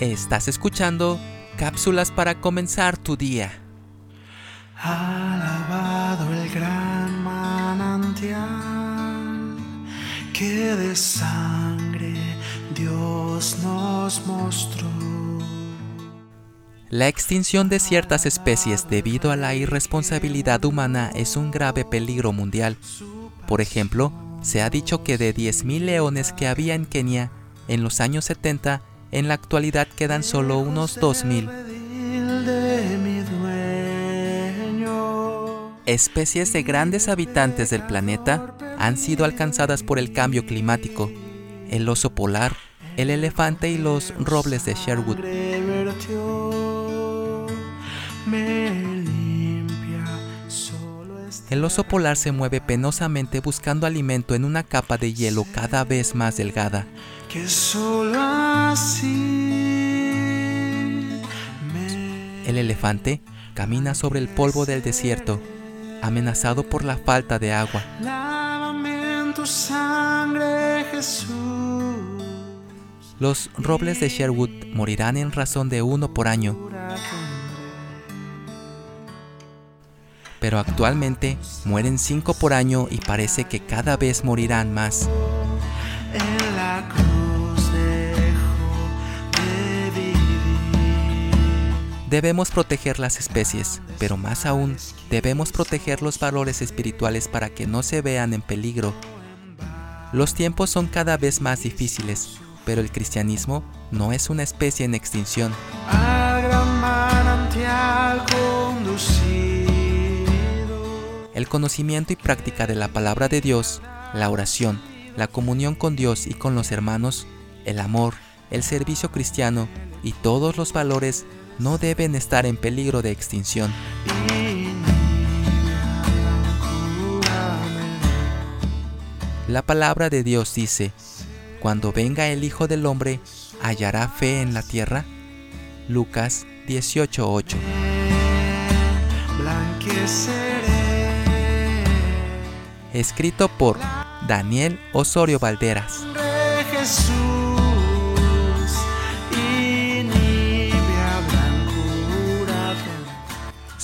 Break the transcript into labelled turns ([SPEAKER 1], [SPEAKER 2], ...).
[SPEAKER 1] Estás escuchando cápsulas para comenzar tu día.
[SPEAKER 2] Alabado el gran manantial que de sangre Dios nos mostró.
[SPEAKER 1] La extinción de ciertas especies debido a la irresponsabilidad humana es un grave peligro mundial. Por ejemplo, se ha dicho que de 10.000 leones que había en Kenia en los años 70, en la actualidad quedan solo unos 2.000. Especies de grandes habitantes del planeta han sido alcanzadas por el cambio climático. El oso polar, el elefante y los robles de Sherwood. El oso polar se mueve penosamente buscando alimento en una capa de hielo cada vez más delgada. El elefante camina sobre el polvo del desierto, amenazado por la falta de agua. Los robles de Sherwood morirán en razón de uno por año. Pero actualmente mueren cinco por año y parece que cada vez morirán más. Debemos proteger las especies, pero más aún, debemos proteger los valores espirituales para que no se vean en peligro. Los tiempos son cada vez más difíciles, pero el cristianismo no es una especie en extinción. El conocimiento y práctica de la palabra de Dios, la oración, la comunión con Dios y con los hermanos, el amor, el servicio cristiano y todos los valores no deben estar en peligro de extinción. La palabra de Dios dice, cuando venga el Hijo del Hombre, ¿hallará fe en la tierra? Lucas 18:8 Escrito por Daniel Osorio Valderas.